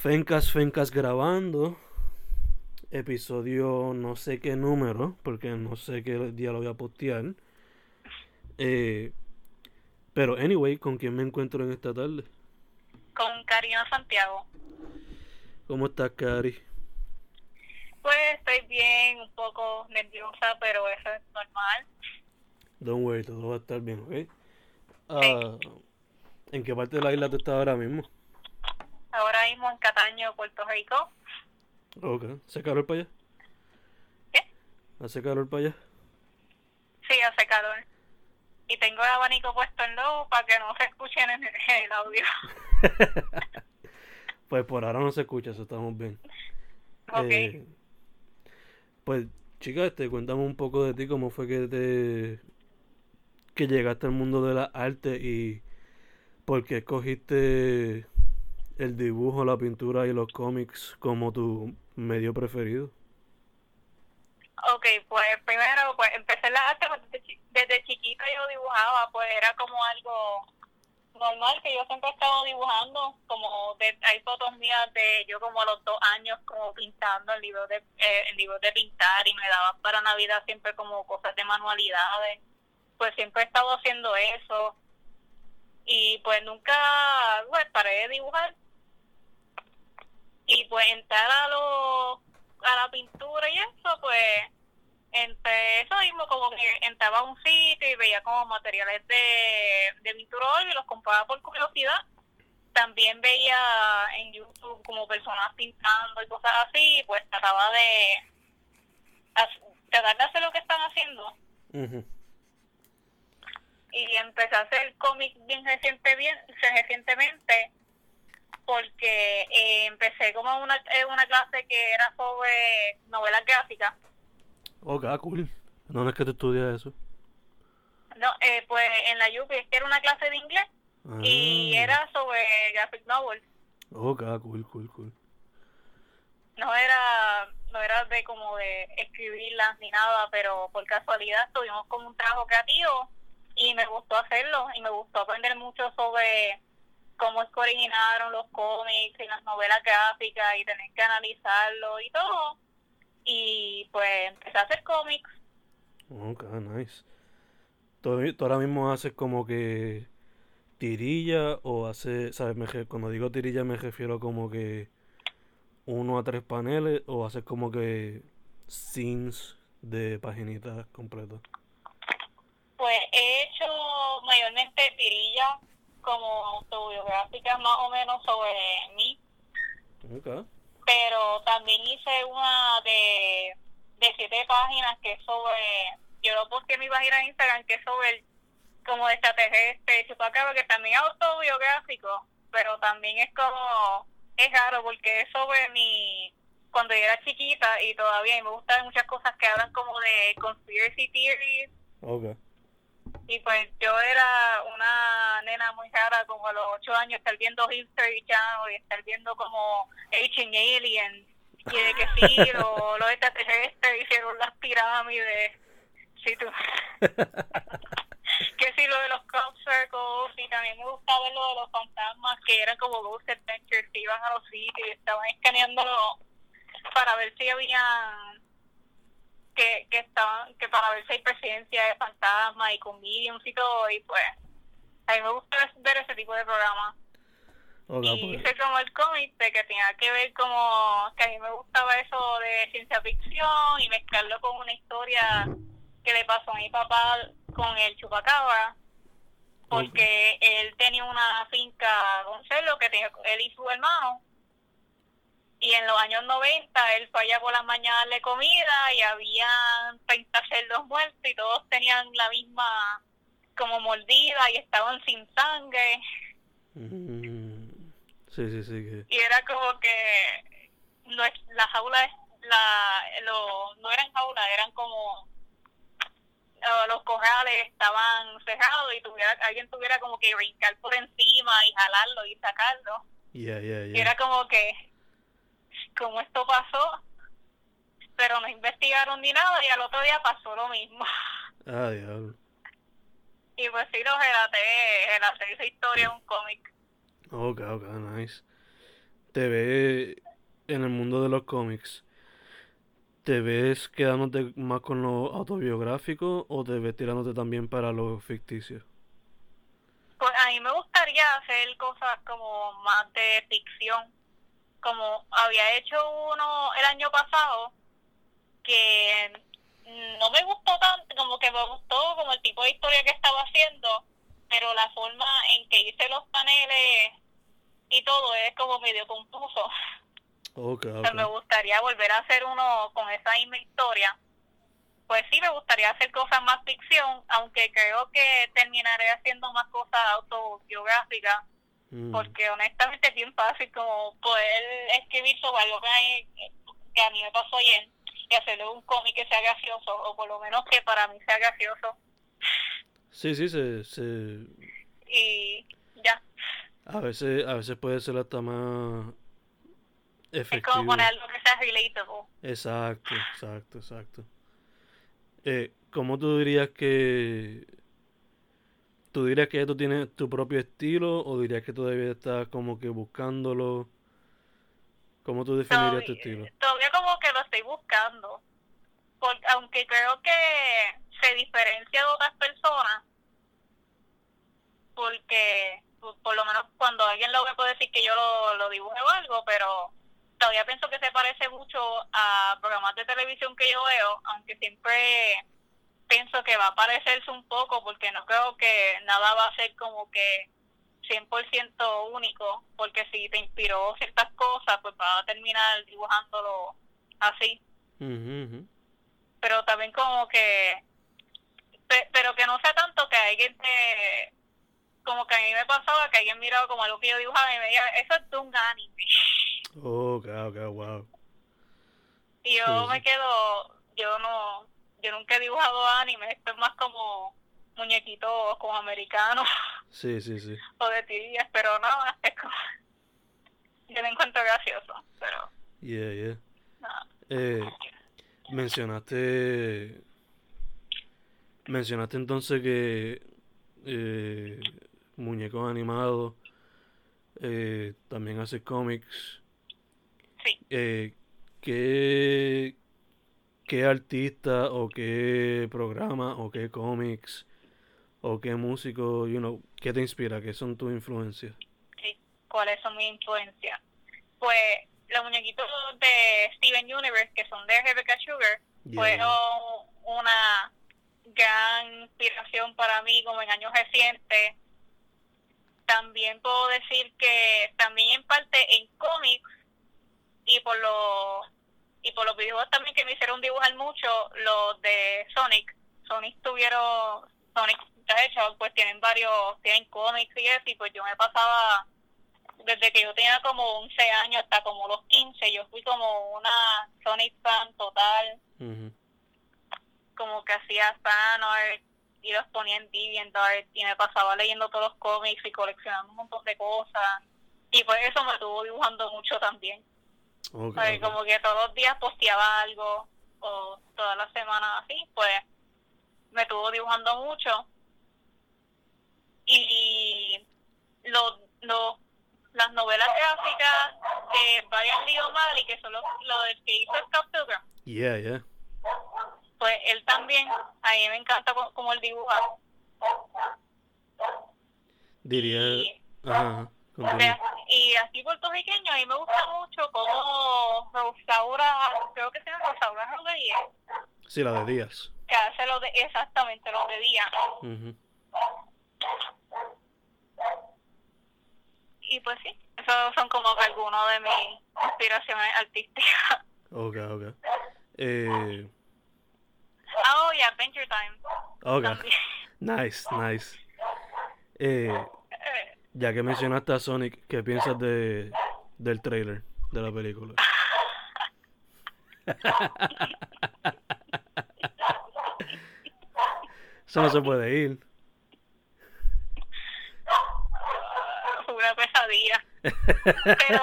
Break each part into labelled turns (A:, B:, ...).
A: Fencas, Fencas grabando. Episodio no sé qué número, porque no sé qué día lo voy a postear. Eh, pero, anyway, ¿con quién me encuentro en esta tarde?
B: Con Karina Santiago.
A: ¿Cómo estás, Cari?
B: Pues estoy bien, un poco nerviosa, pero eso es normal.
A: Don't worry, todo va a estar bien, ¿ok? Ah, ¿En qué parte de la isla tú estás ahora mismo?
B: Mismo en Cataño, Puerto Rico.
A: Ok, ¿hace calor para allá?
B: ¿Qué?
A: ¿Hace calor para allá?
B: Sí, hace calor. Y tengo el abanico puesto en low para que no se escuche en el, en el audio.
A: Pues por ahora no se escucha, eso estamos bien.
B: Ok.
A: Eh, pues, chica, este, cuéntame un poco de ti, cómo fue que te que llegaste al mundo de la arte y por qué escogiste el dibujo, la pintura y los cómics como tu medio preferido.
B: Ok, pues primero, pues empecé la arte, desde, desde chiquita yo dibujaba, pues era como algo normal, que yo siempre he estado dibujando, como de, hay fotos mías de yo como a los dos años como pintando en libros de, eh, en libros de pintar y me daban para Navidad siempre como cosas de manualidades, pues siempre he estado haciendo eso y pues nunca, pues paré de dibujar y pues entrar a lo a la pintura y eso pues entre eso mismo como que entraba a un sitio y veía como materiales de, de pintura y los compraba por curiosidad. También veía en YouTube como personas pintando y cosas así pues trataba de tratar de hacer lo que están haciendo. Y empecé a hacer cómic bien reciente bien recientemente porque eh, empecé como una eh, una clase que era sobre novelas gráficas
A: Ok, ah, cool. ¿Dónde es que te estudias eso?
B: no eh, pues en la UPI es que era una clase de inglés y
A: Ah,
B: era sobre graphic novels
A: Ok, ah, cool, cool, cool.
B: no era no era de como de escribirlas ni nada pero por casualidad tuvimos como un trabajo creativo y me gustó hacerlo y me gustó aprender mucho sobre cómo es que originaron los cómics y las novelas gráficas y tener que analizarlo y todo y pues empecé a hacer cómics
A: Ok, nice. ¿Tú, tú ahora mismo haces como que tirilla o haces, sabes, me cuando digo tirilla me refiero como que uno a tres paneles o haces como que scenes de paginitas completas?
B: pues he hecho mayormente tirillas como autobiográficas más o menos sobre mí pero también hice una de, de siete páginas que es sobre, yo lo puse en mi página de Instagram, que es sobre el, como de extraterrestre, chupacabra, que también es autobiográfico, pero también es como, es raro porque es sobre mi, cuando yo era chiquita y todavía y me gustan muchas cosas que hablan como de conspiracy theories
A: Ok.
B: Y pues yo era una nena muy rara, como a los ocho años, estar viendo History Channel y estar viendo como Ancient Aliens. Y de que sí, lo- los extraterrestres hicieron las pirámides. Sí, tú. que sí, lo de los crop circles. Y también me gustaba ver lo de los fantasmas, que eran como Ghost Adventures, que iban a los sitios y estaban escaneándolo para ver si habían que, que estaban, que para ver si hay presencia de fantasmas y con mediums y todo, y pues a mí me gusta ver ese tipo de programas. Y
A: pues,
B: hice como el cómic de que tenía que ver como que a mí me gustaba eso de ciencia ficción y mezclarlo con una historia que le pasó a mi papá con el chupacabra porque él tenía una finca con que tenía él y su hermano y en los años 90 él fue allá por las mañanas de comida y habían 30 cerdos muertos y todos tenían la misma como mordida y estaban sin sangre
A: mm, Sí, sí, sí.
B: Y era como que no es, la jaula, la, lo, no eran jaulas, eran como los corrales estaban cerrados y tuviera, alguien tuviera como que brincar por encima y jalarlo y sacarlo.
A: Yeah, yeah,
B: Y
A: yeah.
B: era como que, como esto pasó, pero no investigaron ni nada y al otro día pasó lo mismo.
A: Ah, diablo.
B: Y pues sí, lo relaté, relaté esa historia en un cómic.
A: Ok, ok, nice. ¿Te ves en el mundo de los cómics? ¿Te ves quedándote más con lo autobiográfico o te ves tirándote también para lo ficticio?
B: Pues a mí me gustaría hacer cosas como más de ficción. Como había hecho uno el año pasado, que no me gustó tanto, como que me gustó como el tipo de historia que estaba haciendo, pero la forma en que hice los paneles y todo es como medio confuso. Me gustaría volver a hacer uno con esa misma historia. Pues sí, me gustaría hacer cosas más ficción, aunque creo que terminaré haciendo más cosas autobiográficas,
A: Mm.
B: porque honestamente es bien fácil como poder escribir sobre algo que a mí, que a mí me pasó ayer y hacerle un cómic que sea gracioso, o por lo menos que para mí sea gracioso.
A: Sí, sí, se, se,
B: Y ya,
A: a veces, a veces puede ser hasta más
B: es
A: efectivo.
B: como poner algo que sea relatable.
A: Exacto, exacto, exacto. Eh, ¿cómo tú dirías que... ¿Tú dirías que tú tienes tu propio estilo o dirías que todavía estás como que buscándolo? ¿Cómo tú definirías tu
B: Todavía,
A: estilo?
B: todavía como que lo estoy buscando. Porque, aunque creo que se diferencia de otras personas, porque por, por lo menos cuando alguien lo ve puede decir que yo lo, lo dibujé o algo, pero todavía pienso que se parece mucho a programas de televisión que yo veo, aunque siempre pienso que va a parecerse un poco porque no creo que nada va a ser como que 100% único, porque si te inspiró ciertas cosas, pues vas a terminar dibujándolo así. Pero también como que, pe- pero que no sea tanto que alguien te, como que a mí me pasaba que alguien miraba como algo que yo dibujaba y me decía, eso es de un anime.
A: Ok, ok, wow.
B: Y yo
A: sí.
B: me quedo, yo no, yo nunca he dibujado anime, esto es más como muñequitos como americanos
A: Sí, sí, sí.
B: o de tirillas, pero no, es como, yo lo encuentro gracioso, pero
A: Yeah, yeah.
B: no.
A: Eh, mencionaste... Mencionaste entonces que eh, muñecos animados, eh, también haces cómics.
B: Sí.
A: Eh, ¿qué, qué artista o qué programa o qué cómics o qué músico, you know, qué te inspira? ¿Qué son tus influencias?
B: sí, cuáles son mis influencias. Pues los muñequitos de Steven Universe, que son de Rebecca Sugar,
A: Yeah.
B: fueron una gran inspiración para mí como en años recientes. También puedo decir que también en parte en cómics y por los y por los videojuegos también que me hicieron dibujar mucho los de Sonic. Sonic tuvieron Sonic de hecho pues tienen varios tienen cómics y eso y pues yo me pasaba desde que yo tenía como 11 años hasta como los 15 yo fui como una Sonic fan total. Como que hacía fanart y los ponía en DeviantArt y me pasaba leyendo todos los cómics y coleccionando un montón de cosas. Y pues eso me estuvo dibujando mucho también Porque como que todos los días posteaba algo o todas las semanas así pues me estuvo dibujando mucho y los los las novelas gráficas de Brian Lee O'Malley que son los, los del que hizo Scott Pilgrim
A: Yeah, yeah.
B: pues él también, a mí me encanta co- como él dibuja.
A: Diría...
B: Y,
A: Ajá,
B: y así puertorriqueño, a mí me gusta mucho como Rosaura, creo que se llama Rosaura Rodríguez,
A: Sí, la de Díaz.
B: que hace lo de, exactamente lo de día.
A: Ujú.
B: Y pues sí, esos son como algunos de mis inspiraciones artísticas.
A: Ok, ok. Eh,
B: Ah, oh, y Adventure Time
A: ok.
B: también.
A: Nice, nice. Eh, Ya que mencionaste a Sonic, ¿qué piensas de, del trailer de la película? Eso no se puede ir.
B: Una pesadilla. Pero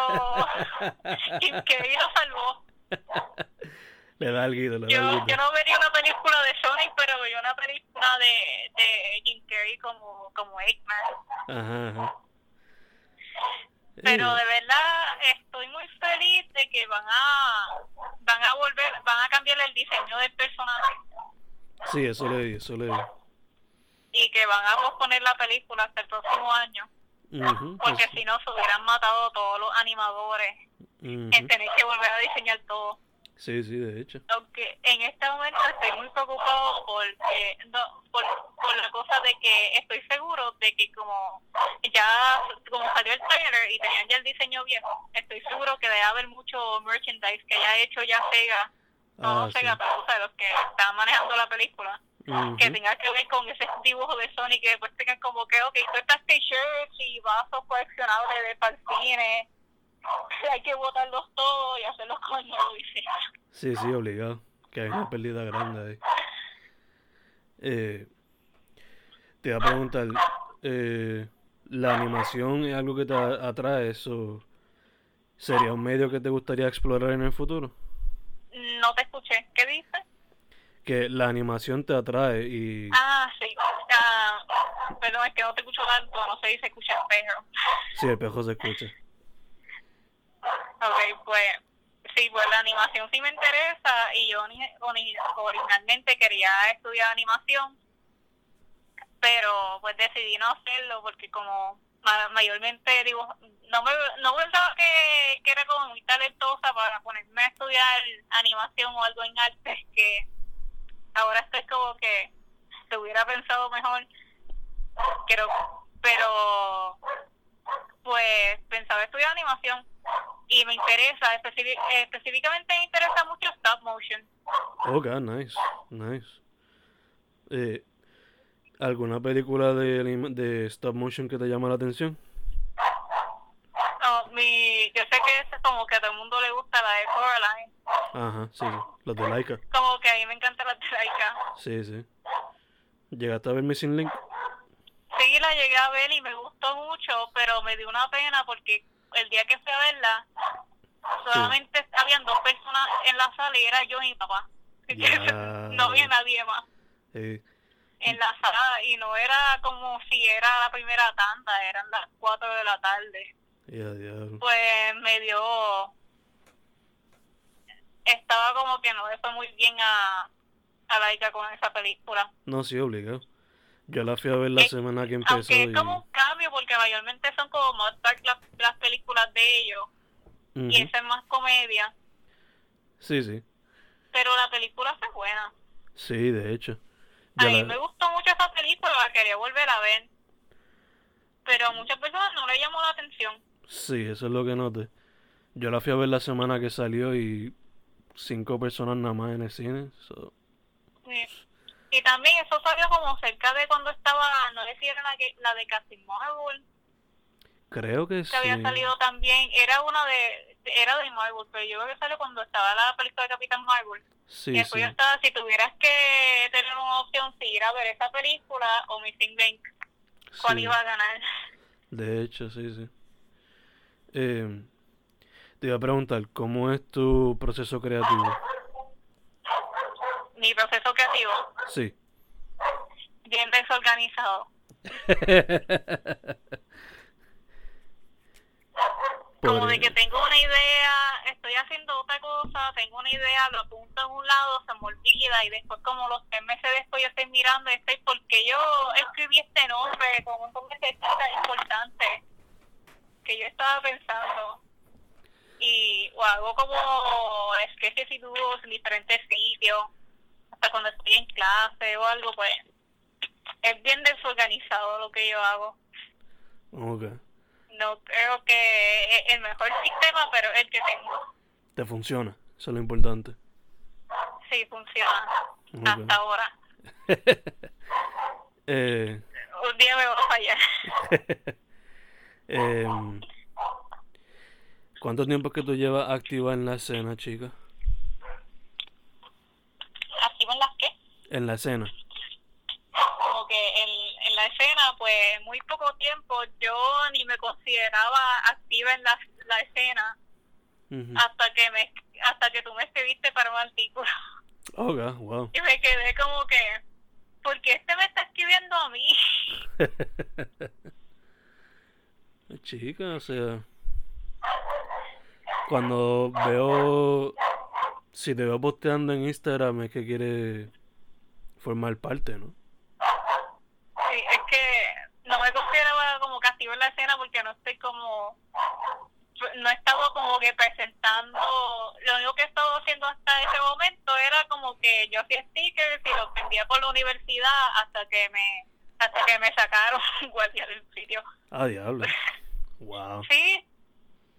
B: Carrey lo salvó.
A: Le da algo, le da
B: Yo, yo no vería una película de Sonic, pero vería una película de, de Jim Carrey como, como Eggman.
A: Ajá, ajá.
B: Pero de verdad estoy muy feliz de que van a van a volver, van a cambiar el diseño del personaje
A: Sí, eso leí, eso leí.
B: y que van a posponer la película hasta el próximo año, porque
A: eso-
B: si no se hubieran matado todos los animadores
A: ujú.
B: en tener que volver a diseñar todo.
A: Sí, sí, de hecho.
B: Aunque en este momento estoy muy preocupado porque no, por, por la cosa de que estoy seguro de que como ya como salió el trailer y tenían ya el diseño viejo, estoy seguro que debe haber mucho merchandise que haya hecho ya Sega, no
A: Ah, sí.
B: Sega, pero o sea, los que están manejando la película,
A: Ujú.
B: que tenga que ver con ese dibujo de Sonic que después tengan como que, ok, todas estas t-shirts y vasos coleccionables de para el cine, hay que botarlos todos y hacerlos con nuevo diseño.
A: Sí, sí, obligado. Que hay una pérdida grande ahí. Eh, te iba a preguntar, eh, ¿la animación es algo que te atrae? ¿Eso sería un medio que te gustaría explorar en el futuro?
B: No te escuché. ¿Qué dices?
A: Que la animación te atrae y...
B: Ah, sí. Ah, perdón, es que no te escucho tanto. No sé si se escucha el perro.
A: Sí, el pejo se escucha.
B: Ok, pues sí, pues la animación sí me interesa y yo originalmente quería estudiar animación, pero pues decidí no hacerlo porque como ma- mayormente digo, no me no pensaba que, que era como muy talentosa para ponerme a estudiar animación o algo en arte que ahora estoy como que te hubiera pensado mejor pero pero pues pensaba estudiar animación y me interesa específicamente me interesa mucho stop motion
A: Ok, nice, nice. Eh, ¿Alguna película de, de stop motion que te llama la atención?
B: No, mi yo sé que es como que a todo el mundo le gusta la de Coraline
A: Ajá, sí, los de Laika.
B: como que a mí me encanta la de Laika
A: Sí, sí. ¿Llegaste a ver Missing Link?
B: sí la llegué a ver y me gustó mucho pero me dio una pena porque el día que fui a verla solamente habían dos personas en la sala y era yo y mi papá
A: Ya.
B: no había nadie más
A: Eh,
B: en la sala y no era como si era la primera tanda, eran las 4 de la tarde.
A: ya.
B: Pues me dio... Estaba como que no le fue muy bien a, a Laika con esa película.
A: No, sí, obligado. Yo la fui a ver la
B: Eh,
A: semana que empezó
B: Aunque
A: y...
B: es como un cambio porque mayormente son como las, las películas de ellos y esa es más comedia.
A: Sí, sí.
B: Pero la película fue buena.
A: Sí, de hecho.
B: A
A: Yo
B: mí
A: la-
B: me gustó mucho esa película, la quería volver a ver. Pero a muchas personas no le llamó la atención.
A: Sí, eso es lo que noté. Yo la fui a ver la semana que salió y cinco personas nada más en el cine. so,
B: Sí. Y también eso salió como cerca de cuando estaba, no sé si era la, que, la de Marvel,
A: Creo que
B: que
A: sí.
B: había salido también, era una de, era de Marvel, pero yo creo que salió cuando estaba la película de Capitán Marvel.
A: Sí,
B: y después
A: sí.
B: yo estaba, si tuvieras que tener una opción, si ir a ver esa película o Missing Link, ¿cuál
A: Sí.
B: iba a ganar?
A: De hecho, sí, sí. Eh, te iba a preguntar, ¿cómo es tu proceso creativo?
B: Mi proceso creativo,
A: Sí.
B: bien desorganizado. Como de que tengo una idea, estoy haciendo otra cosa, tengo una idea, lo apunto en un lado, se me olvida y después como los tres meses después yo estoy mirando y estoy, porque yo escribí este nombre con un montón de cosas importantes que yo estaba pensando y o hago como sketches y dúos en diferentes sitios, hasta cuando estoy en clase o algo, pues es bien desorganizado lo que yo hago
A: Ok.
B: no creo que es el mejor sistema, pero es el que tengo.
A: ¿Te funciona? Eso es lo importante.
B: Sí, funciona. Hasta ahora.
A: Eh,
B: Un día me va a fallar.
A: Em, ¿Cuánto tiempo es que tú llevas activa en la escena, chica?
B: ¿Activa en las qué?
A: En la escena.
B: Como que en, en la escena, pues muy poco tiempo, yo ni me consideraba activa en la, la escena hasta que me hasta que tú me escribiste para un artículo.
A: Ok, wow.
B: Y me quedé como que, ¿por qué este me está escribiendo a mí?
A: Chica, o sea, cuando veo, si te veo posteando en Instagram es que quiere formar parte, ¿no?
B: Sí, es que no me consideraba como que activa en la escena porque no estoy como no he estado como que presentando lo único que he estado haciendo hasta ese momento era como que yo hacía stickers y los vendía por la universidad hasta que me hasta que me sacaron guardia del sitio
A: Ah, diablo. Wow.
B: sí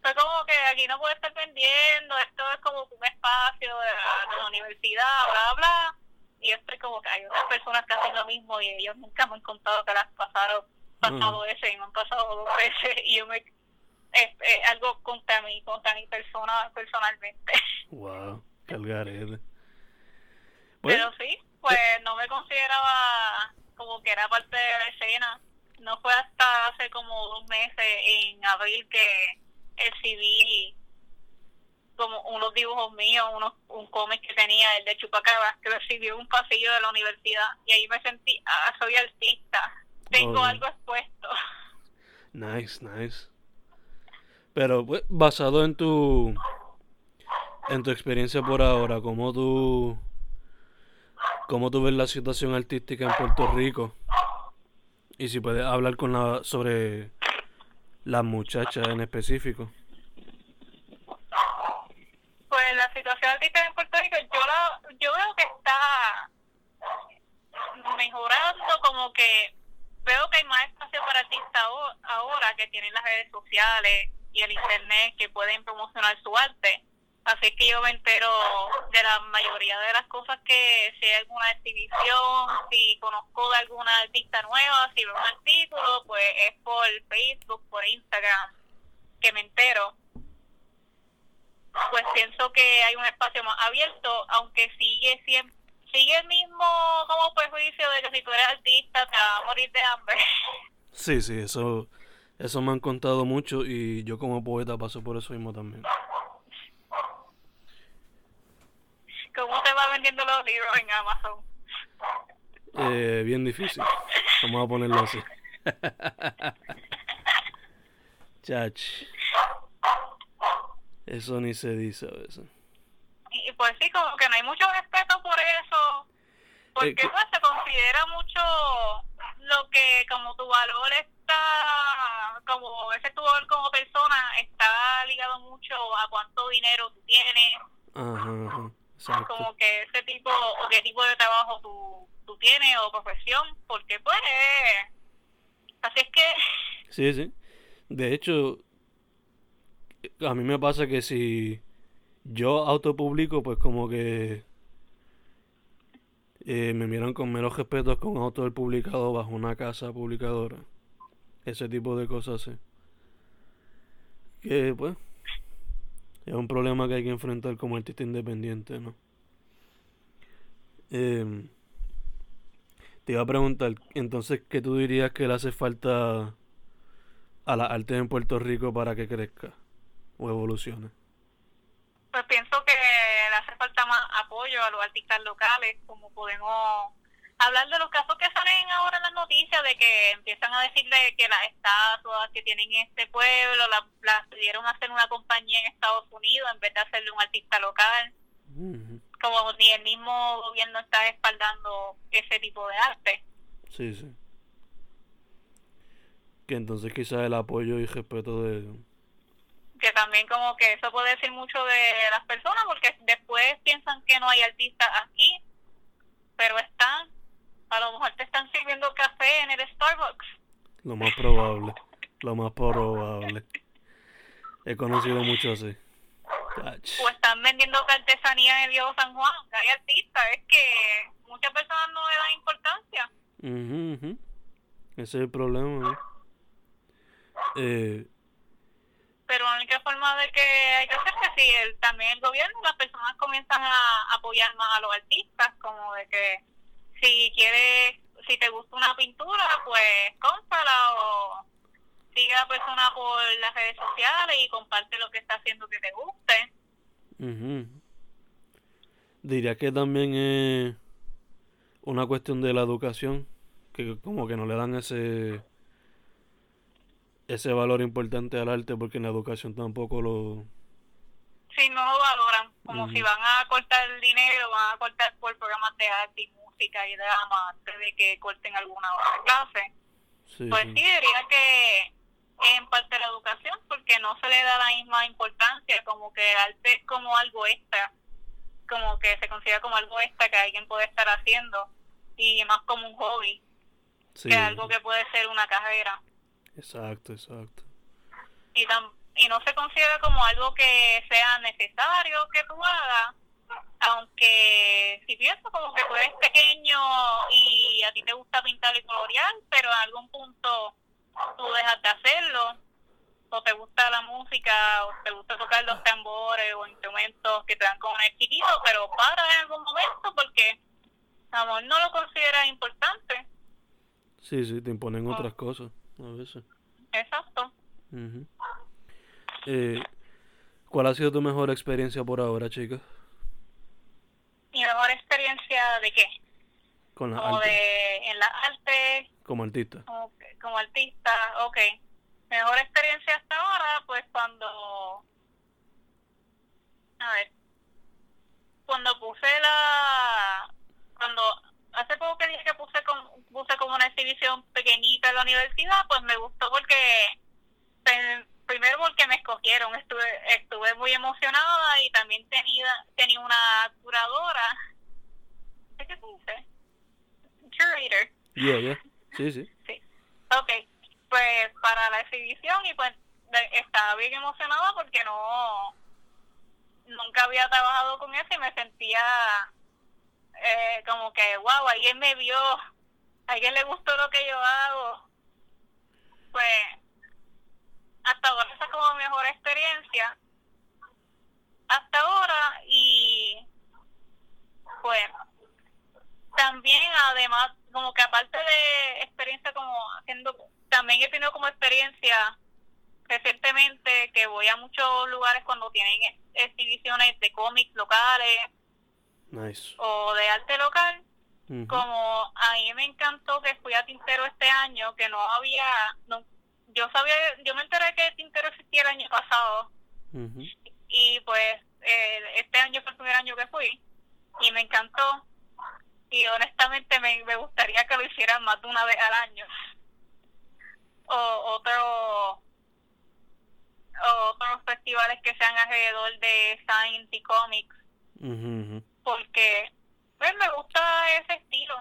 B: fue como que aquí no puedo estar vendiendo esto es como un espacio de la, de la universidad bla bla y yo estoy como que hay otras personas que hacen lo mismo y ellos nunca me han contado que las pasaron pasado ese y me han pasado dos veces y yo me es, es algo contra mí contra mi persona personalmente
A: Wow. Calgarete. Pues,
B: pero sí pues no me consideraba como que era parte de la escena no fue hasta hace como dos meses en abril que recibí como unos dibujos míos, unos, un cómic que tenía, el de Chupacabras, que recibió en un pasillo de la universidad y ahí me sentí, ah, soy artista, tengo
A: Oh.
B: algo expuesto.
A: nice, nice. Pero, pues, basado en tu, en tu experiencia por ahora, ¿cómo tú, cómo tú ves la situación artística en Puerto Rico? Y si puedes hablar con la, sobre las muchachas en específico.
B: Pues la situación artística en Puerto Rico, yo, la, yo veo que está mejorando, como que veo que hay más espacio para artistas aho- ahora que tienen las redes sociales y el internet que pueden promocionar su arte. Así que yo me entero de la mayoría de las cosas que si hay alguna exhibición, si conozco de alguna artista nueva, si veo un artículo, pues es por Facebook, por Instagram, que me entero pues pienso que hay un espacio más abierto, aunque sigue siempre sigue el mismo como prejuicio de que si tú eres artista te vas a morir de hambre.
A: Sí, sí, eso, eso me han contado mucho y yo como poeta paso por eso mismo también.
B: ¿Cómo te va vendiendo los libros en Amazon?
A: Eh, bien difícil. Vamos a ponerlo así. Chach. Eso ni se dice a veces.
B: Y pues sí, como que no hay mucho respeto por eso, porque
A: Eh,
B: pues se considera mucho lo que como tu valor está, como ese tu valor como persona está ligado mucho a cuánto dinero tú tienes,
A: Ajá, ajá. Exacto.
B: como que ese tipo o qué tipo de trabajo tú, tú tienes o profesión, porque pues así es que
A: Sí, sí. De hecho, a mí me pasa que si yo autopublico, pues como que eh, me miran con menos respeto con autor publicado bajo una casa publicadora. Ese tipo de cosas, sí. Que pues es un problema que hay que enfrentar como artista independiente, ¿no? Em, te iba a preguntar, entonces, ¿qué tú dirías que le hace falta a la arte en Puerto Rico para que crezca o evolucione?
B: pues pienso que le hace falta más apoyo a los artistas locales, como podemos hablar de los casos que salen ahora en las noticias, de que empiezan a decirle que las estatuas que tienen en este pueblo las las pidieron hacer una compañía en Estados Unidos en vez de hacerle un artista local, como ni el mismo gobierno está respaldando ese tipo de arte.
A: Sí, sí. Que entonces quizás el apoyo y respeto de...
B: que también como que eso puede decir mucho de las personas porque después piensan que no hay artistas aquí pero están a lo mejor te están sirviendo café en el Starbucks
A: Lo más probable. Lo más probable. He conocido mucho así.
B: O están vendiendo artesanía en el Viejo San Juan hay artistas es que muchas personas no le dan importancia
A: Ujú, ujú. Ese es el problema, ¿no? Eh,
B: pero la única forma de que hay que hacer que si el, también el gobierno, las personas comienzan a apoyar más a los artistas, como de que si quieres, si te gusta una pintura, pues cómprala o sigue a la persona por las redes sociales y comparte lo que está haciendo que te guste.
A: ujú. Diría que también es una cuestión de la educación, que como que no le dan ese ese valor importante al arte porque en la educación tampoco lo
B: Si no lo valoran, como si van a cortar el dinero, van a cortar por programas de arte y música y drama antes de que corten alguna otra clase.
A: sí,
B: Pues
A: sí.
B: sí, diría que en parte la educación, porque no se le da la misma importancia, como que el arte es como algo extra, como que se considera como algo extra que alguien puede estar haciendo, y más como un hobby,
A: Sí,
B: que algo que puede ser una carrera.
A: exacto, exacto.
B: Y, tam- y no se considera como algo que sea necesario que tú hagas, aunque si pienso como que tú eres pequeño y a ti te gusta pintar y colorear, pero en algún punto tú dejas de hacerlo, o te gusta la música, o te gusta tocar los tambores o instrumentos que te dan como el chiquito, pero para en algún momento porque amor no lo consideras importante.
A: Sí, sí, te imponen
B: Ah.
A: otras cosas a veces.
B: Exacto.
A: Ujú. Eh, ¿Cuál ha sido tu mejor experiencia por ahora, chica?
B: Mi mejor experiencia de qué?
A: Con la
B: Como
A: arte,
B: de en la arte,
A: como artista.
B: como, como artista, ok. Mejor experiencia hasta ahora, pues cuando, a ver, cuando puse la, cuando hace poco que dije que puse como, puse como una exhibición pequeñita en la universidad, pues me gustó porque, pues, primero porque me escogieron, estuve, estuve muy emocionada y también tenía, tenía una curadora, ¿qué se dice? Curator.
A: Yeah, yeah. Sí, sí.
B: Sí. Ok, pues para la exhibición y pues estaba bien emocionada porque no, nunca había trabajado con eso y me sentía eh, como que, wow, alguien me vio, a alguien le gustó lo que yo hago. Pues hasta ahora esa es como mi mejor experiencia. Hasta ahora y pues también además como que aparte de experiencia como haciendo también he tenido como experiencia recientemente que voy a muchos lugares cuando tienen ex- exhibiciones de cómics locales
A: Nice.
B: o de arte local. Como a mí me encantó que fui a Tintero este año que no había no, yo sabía yo me enteré que Tintero existía el año pasado. Y pues eh, este año fue el primer año que fui y me encantó. Y honestamente me, me gustaría que lo hicieran más de una vez al año o otro otros festivales que sean alrededor de science y comics porque pues me gusta ese estilo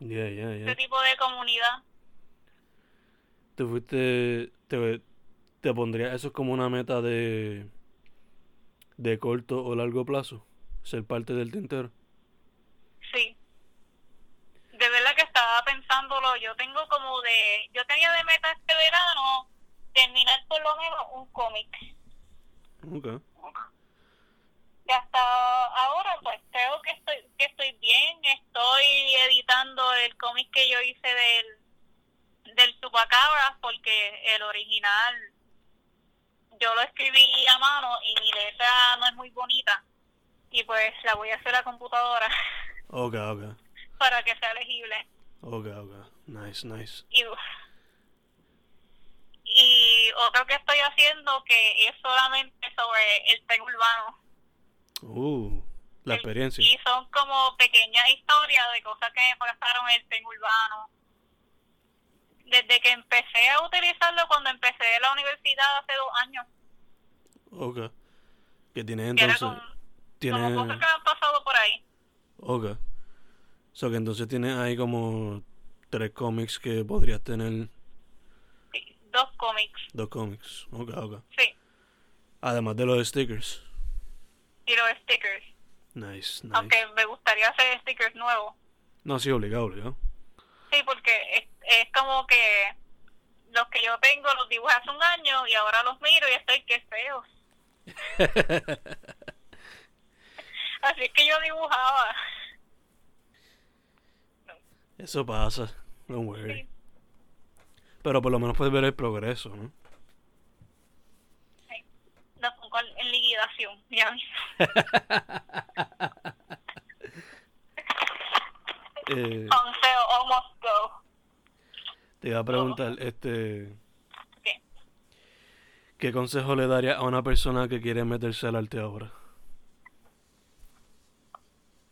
A: Yeah, yeah,
B: ese tipo de comunidad
A: ¿Te fuiste, te, te pondría eso como una meta de, de corto o largo plazo? Ser parte del tintero.
B: Sí. De verdad que estaba pensándolo. Yo tengo como de. Yo tenía de meta este verano terminar por lo menos un cómic.
A: Ok.
B: Y hasta ahora, pues creo que estoy, que estoy bien. Estoy editando el cómic que yo hice del, del Chupacabras, porque el original yo lo escribí a mano y mi letra no es muy bonita. Y pues la voy a hacer a computadora
A: Ok, ok.
B: para que sea legible.
A: Ok, ok. Nice, nice.
B: y, y otro que estoy haciendo que es solamente sobre el tren urbano
A: Uh, la experiencia.
B: y son como pequeñas historias de cosas que me pasaron en el tren urbano desde que empecé a utilizarlo cuando empecé la universidad hace dos años
A: Ok. Que tienes entonces.
B: como,
A: Tienes.
B: como cosas que han pasado por ahí
A: Ok. So que entonces tienes ahí como tres cómics que podrías tener.
B: sí, dos cómics
A: Dos cómics. Ok, ok.
B: sí
A: Además de los stickers.
B: y los stickers
A: Nice, nice.
B: aunque me gustaría hacer stickers nuevos
A: No, sí, obligado, obligado.
B: Sí, porque es, es como que los que yo tengo los dibujé hace un año y ahora los miro y estoy que feos. Así es que yo dibujaba.
A: Eso pasa, no worry.
B: Sí.
A: Pero por lo menos puedes ver el progreso, ¿no?
B: Pongo en liquidación, ya.
A: Eh,
B: Consejo, almost go.
A: te iba a preguntar, este,
B: ¿Qué?
A: ¿qué consejo le daría a una persona que quiere meterse al arte ahora?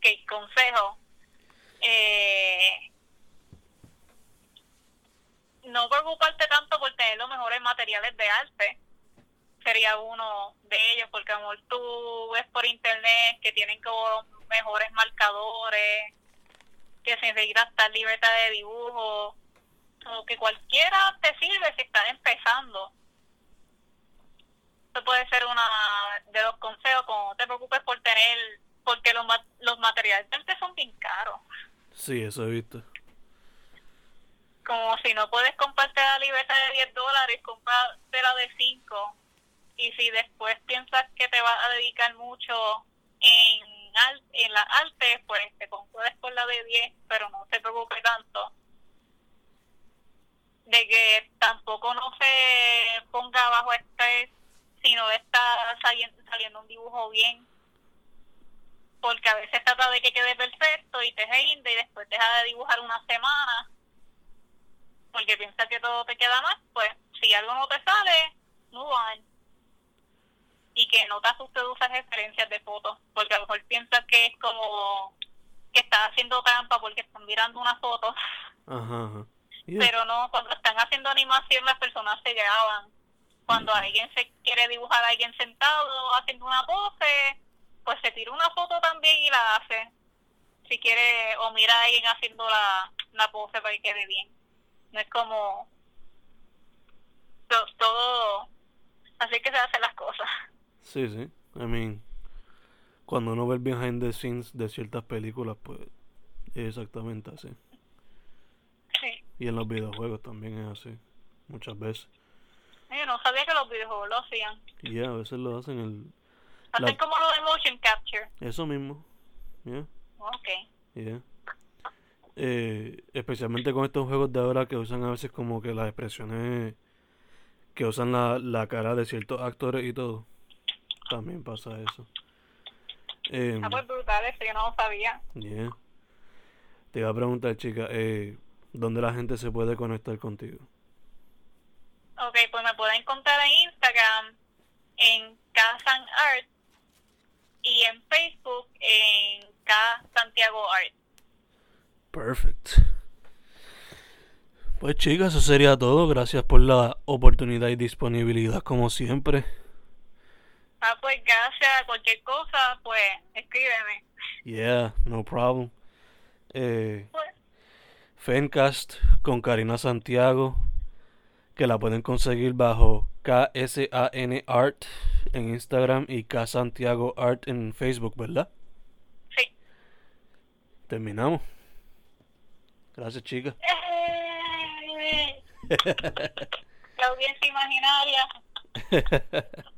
B: ¿Qué consejo? Eh, no preocuparte tanto por tener los mejores materiales de arte. Sería uno de ellos, porque a lo mejor tú ves por internet que tienen como mejores marcadores, que se necesita tal libertad de dibujo, o que cualquiera te sirve si estás empezando. Eso puede ser una de los consejos, como no te preocupes por tener, porque los, los materiales de arte son bien caros.
A: Sí, eso he visto.
B: Como si no puedes comprarte la libreta de 10 dólares, comprártela de 5. Y si después piensas que te vas a dedicar mucho en, al- en la arte, pues te concuerdes por la de 10, pero no te preocupes tanto. De que tampoco no se ponga bajo estrés, sino está saliendo, saliendo un dibujo bien. Porque a veces trata de que quede perfecto y te rinde y después deja de dibujar una semana porque piensa que todo te queda mal, pues si algo no te sale, move on. Y que no te asuste de usar referencias de fotos, porque a lo mejor piensas que es como que estás haciendo trampa porque están mirando una foto,
A: Ajá, ajá. Yeah.
B: pero no, cuando están haciendo animación las personas se graban. Cuando alguien se quiere dibujar a alguien sentado haciendo una pose, pues se tira una foto también y la hace. Si quiere, o mira a alguien haciendo la, la pose para que quede bien. No es como to- todo, así que se hacen las cosas.
A: Sí, sí. I mean, cuando uno ve el behind the scenes de ciertas películas, pues es exactamente así.
B: Sí.
A: Y en los videojuegos también es así, muchas veces.
B: Yo no sabía que los videojuegos lo hacían.
A: Y yeah, a veces lo hacen el...
B: Hacen
A: La-
B: como lo de motion capture.
A: Eso mismo. Yeah,
B: Ok.
A: yeah. Eh, especialmente con estos juegos de ahora que usan a veces como que las expresiones que usan la, la cara de ciertos actores y todo. También pasa eso. Em,
B: Ah, pues brutal, eso yo no lo sabía.
A: Yeah. Te iba a preguntar, chica, eh, ¿dónde la gente se puede conectar contigo?
B: Ok, pues me pueden encontrar en Instagram, en Kazan Art, y en Facebook, en K Santiago Art.
A: Perfect. Pues chicas, eso sería todo. Gracias por la oportunidad y disponibilidad como siempre.
B: Ah, pues gracias, cualquier cosa, pues escríbeme.
A: Yeah, no problem. Eh,
B: Pues,
A: Fencast con Karina Santiago, que la pueden conseguir bajo KSAN Art en Instagram y K Santiago Art en Facebook, ¿verdad?
B: sí.
A: Terminamos. Gracias, chicas.
B: Eh, La audiencia imaginaria.